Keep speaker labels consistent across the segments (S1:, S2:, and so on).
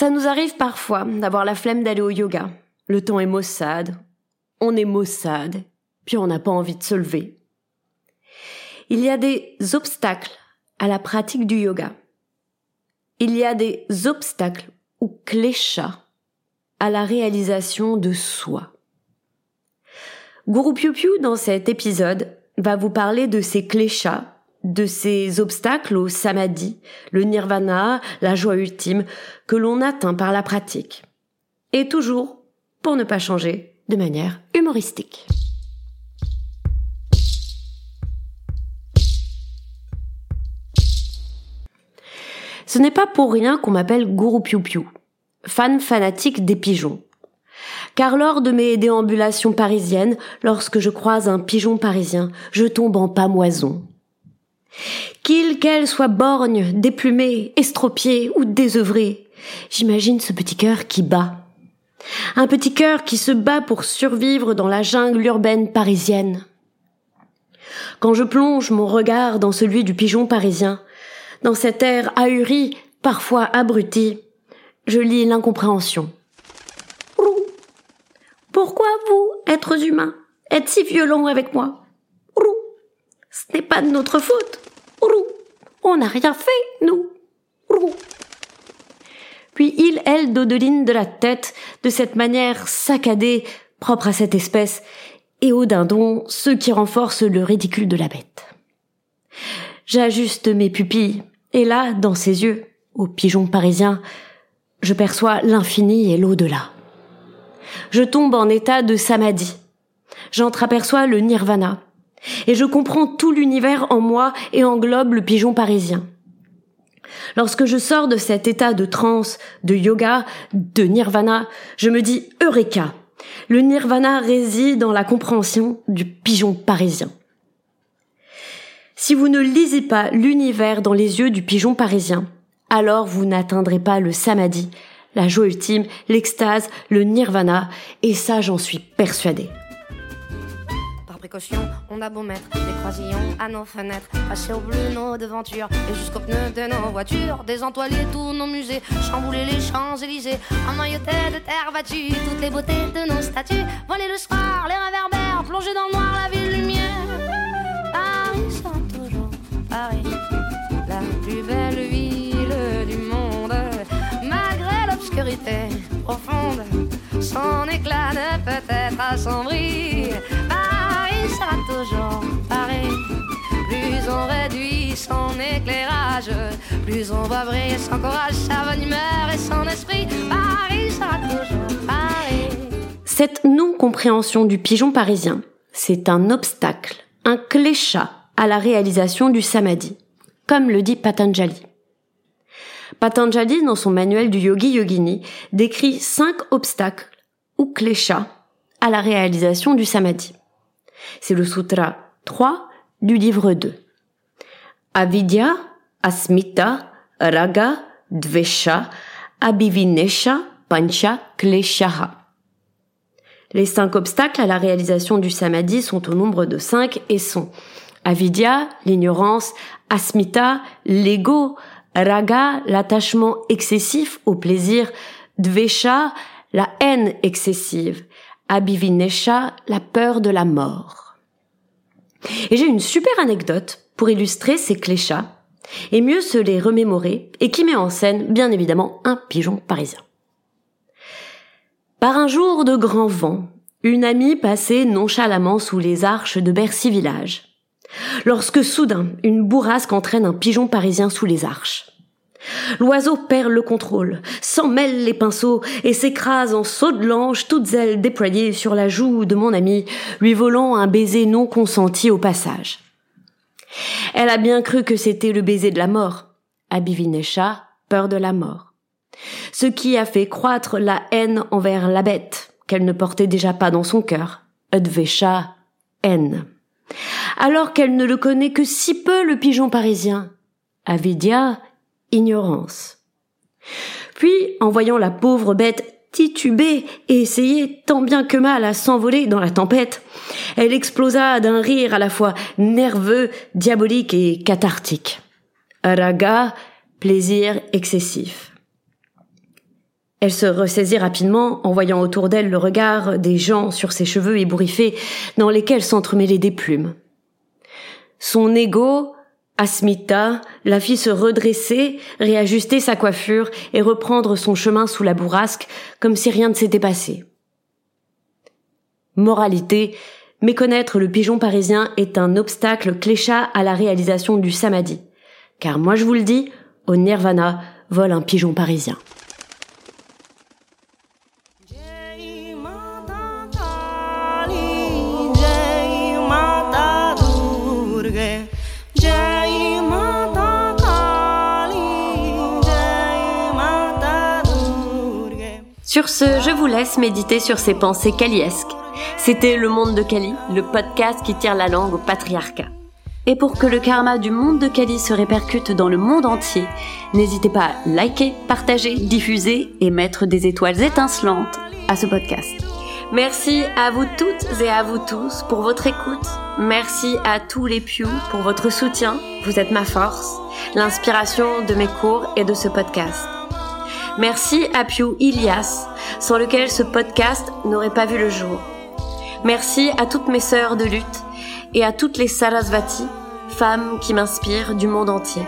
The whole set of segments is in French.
S1: Ça nous arrive parfois d'avoir la flemme d'aller au yoga. Le temps est maussade, on est maussade, puis on n'a pas envie de se lever. Il y a des obstacles à la pratique du yoga. Il y a des obstacles ou cléchats à la réalisation de soi. Guru Piu Piu, dans cet épisode, va vous parler de ces cléchats de ces obstacles au samadhi, le nirvana, la joie ultime, que l'on atteint par la pratique. Et toujours, pour ne pas changer, de manière humoristique. Ce n'est pas pour rien qu'on m'appelle Guru Piu Piu, fan fanatique des pigeons. Car lors de mes déambulations parisiennes, lorsque je croise un pigeon parisien, je tombe en pamoison, qu'il qu'elle soit borgne, déplumée, estropiée ou désœuvrée, j'imagine ce petit cœur qui bat. Un petit cœur qui se bat pour survivre dans la jungle urbaine parisienne. Quand je plonge mon regard dans celui du pigeon parisien, dans cet air ahuri, parfois abruti, je lis l'incompréhension. Pourquoi vous, êtres humains, êtes si violents avec moi? Ce n'est pas de notre faute. On n'a rien fait, nous. Puis il, elle, dodeline de la tête, de cette manière saccadée, propre à cette espèce, et au dindon, ce qui renforce le ridicule de la bête. J'ajuste mes pupilles, et là, dans ses yeux, au pigeon parisien, je perçois l'infini et l'au-delà. Je tombe en état de samadhi. J'entreaperçois le nirvana, et je comprends tout l'univers en moi et englobe le pigeon parisien. Lorsque je sors de cet état de transe, de yoga, de nirvana, je me dis Eureka! Le nirvana réside dans la compréhension du pigeon parisien. Si vous ne lisez pas l'univers dans les yeux du pigeon parisien, alors vous n'atteindrez pas le samadhi, la joie ultime, l'extase, le nirvana, et ça j'en suis persuadée
S2: on a beau mettre des croisillons à nos fenêtres, passer au bleu nos devantures. Et jusqu'aux pneus de nos voitures, désentoiler tous nos musées, chambouler les Champs-Élysées, emmailloter de terre battue. Toutes les beautés de nos statues, voler le soir, les réverbères, plonger dans le noir la ville lumière. Paris sera toujours Paris, la plus belle ville du monde, malgré l'obscurité profonde, son éclat ne peut être assombri Paris.
S1: Cette non-compréhension du pigeon parisien, c'est un obstacle, un cléchat à la réalisation du samadhi, comme le dit Patanjali. Patanjali, dans son manuel du Yogi Yogini, décrit cinq obstacles ou cléchats à la réalisation du samadhi. C'est le sutra 3 du livre 2. Avidya, Asmita, Raga, Dvesha, Abhivinesha, Pancha, Kleshaha. Les cinq obstacles à la réalisation du samadhi sont au nombre de cinq et sont avidya, l'ignorance, asmita, l'ego, raga, l'attachement excessif au plaisir, dvesha, la haine excessive, Abhivinesha, la peur de la mort. Et j'ai une super anecdote pour illustrer ces cléchats et mieux se les remémorer et qui met en scène bien évidemment un pigeon parisien. Par un jour de grand vent, une amie passait nonchalamment sous les arches de Bercy Village. Lorsque soudain, une bourrasque entraîne un pigeon parisien sous les arches. L'oiseau perd le contrôle, s'en mêle les pinceaux et s'écrase en saut de l'ange, toutes ailes déployées sur la joue de mon amie, lui volant un baiser non consenti au passage. Elle a bien cru que c'était le baiser de la mort. Abivinesha, peur de la mort. Ce qui a fait croître la haine envers la bête, qu'elle ne portait déjà pas dans son cœur. Udvesha, haine. Alors qu'elle ne le connaît que si peu le pigeon parisien. Avidia, ignorance. Puis, en voyant la pauvre bête tituber et essayer tant bien que mal à s'envoler dans la tempête, elle explosa d'un rire à la fois nerveux, diabolique et cathartique. Raga, plaisir excessif. Elle se ressaisit rapidement en voyant autour d'elle le regard des gens sur ses cheveux ébouriffés dans lesquels s'entremêlaient des plumes. Son ego Asmita la fit se redresser, réajuster sa coiffure et reprendre son chemin sous la bourrasque comme si rien ne s'était passé. Moralité, méconnaître le pigeon parisien est un obstacle cléchat à la réalisation du samadhi. Car moi je vous le dis, au nirvana vole un pigeon parisien. Sur ce, je vous laisse méditer sur ces pensées kaliesques. C'était Le Monde de Kali, le podcast qui tire la langue au patriarcat. Et pour que le karma du monde de Kali se répercute dans le monde entier, n'hésitez pas à liker, partager, diffuser et mettre des étoiles étincelantes à ce podcast. Merci à vous toutes et à vous tous pour votre écoute. Merci à tous les Pew pour votre soutien. Vous êtes ma force, l'inspiration de mes cours et de ce podcast. Merci à Pew Ilias, sans lequel ce podcast n'aurait pas vu le jour. Merci à toutes mes sœurs de lutte et à toutes les Sarasvati, femmes qui m'inspirent du monde entier.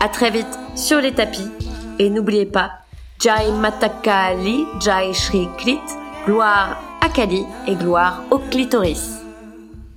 S1: À très vite sur les tapis et n'oubliez pas Jai Matakali, Jai Shri Klit, gloire à Kali et gloire au clitoris.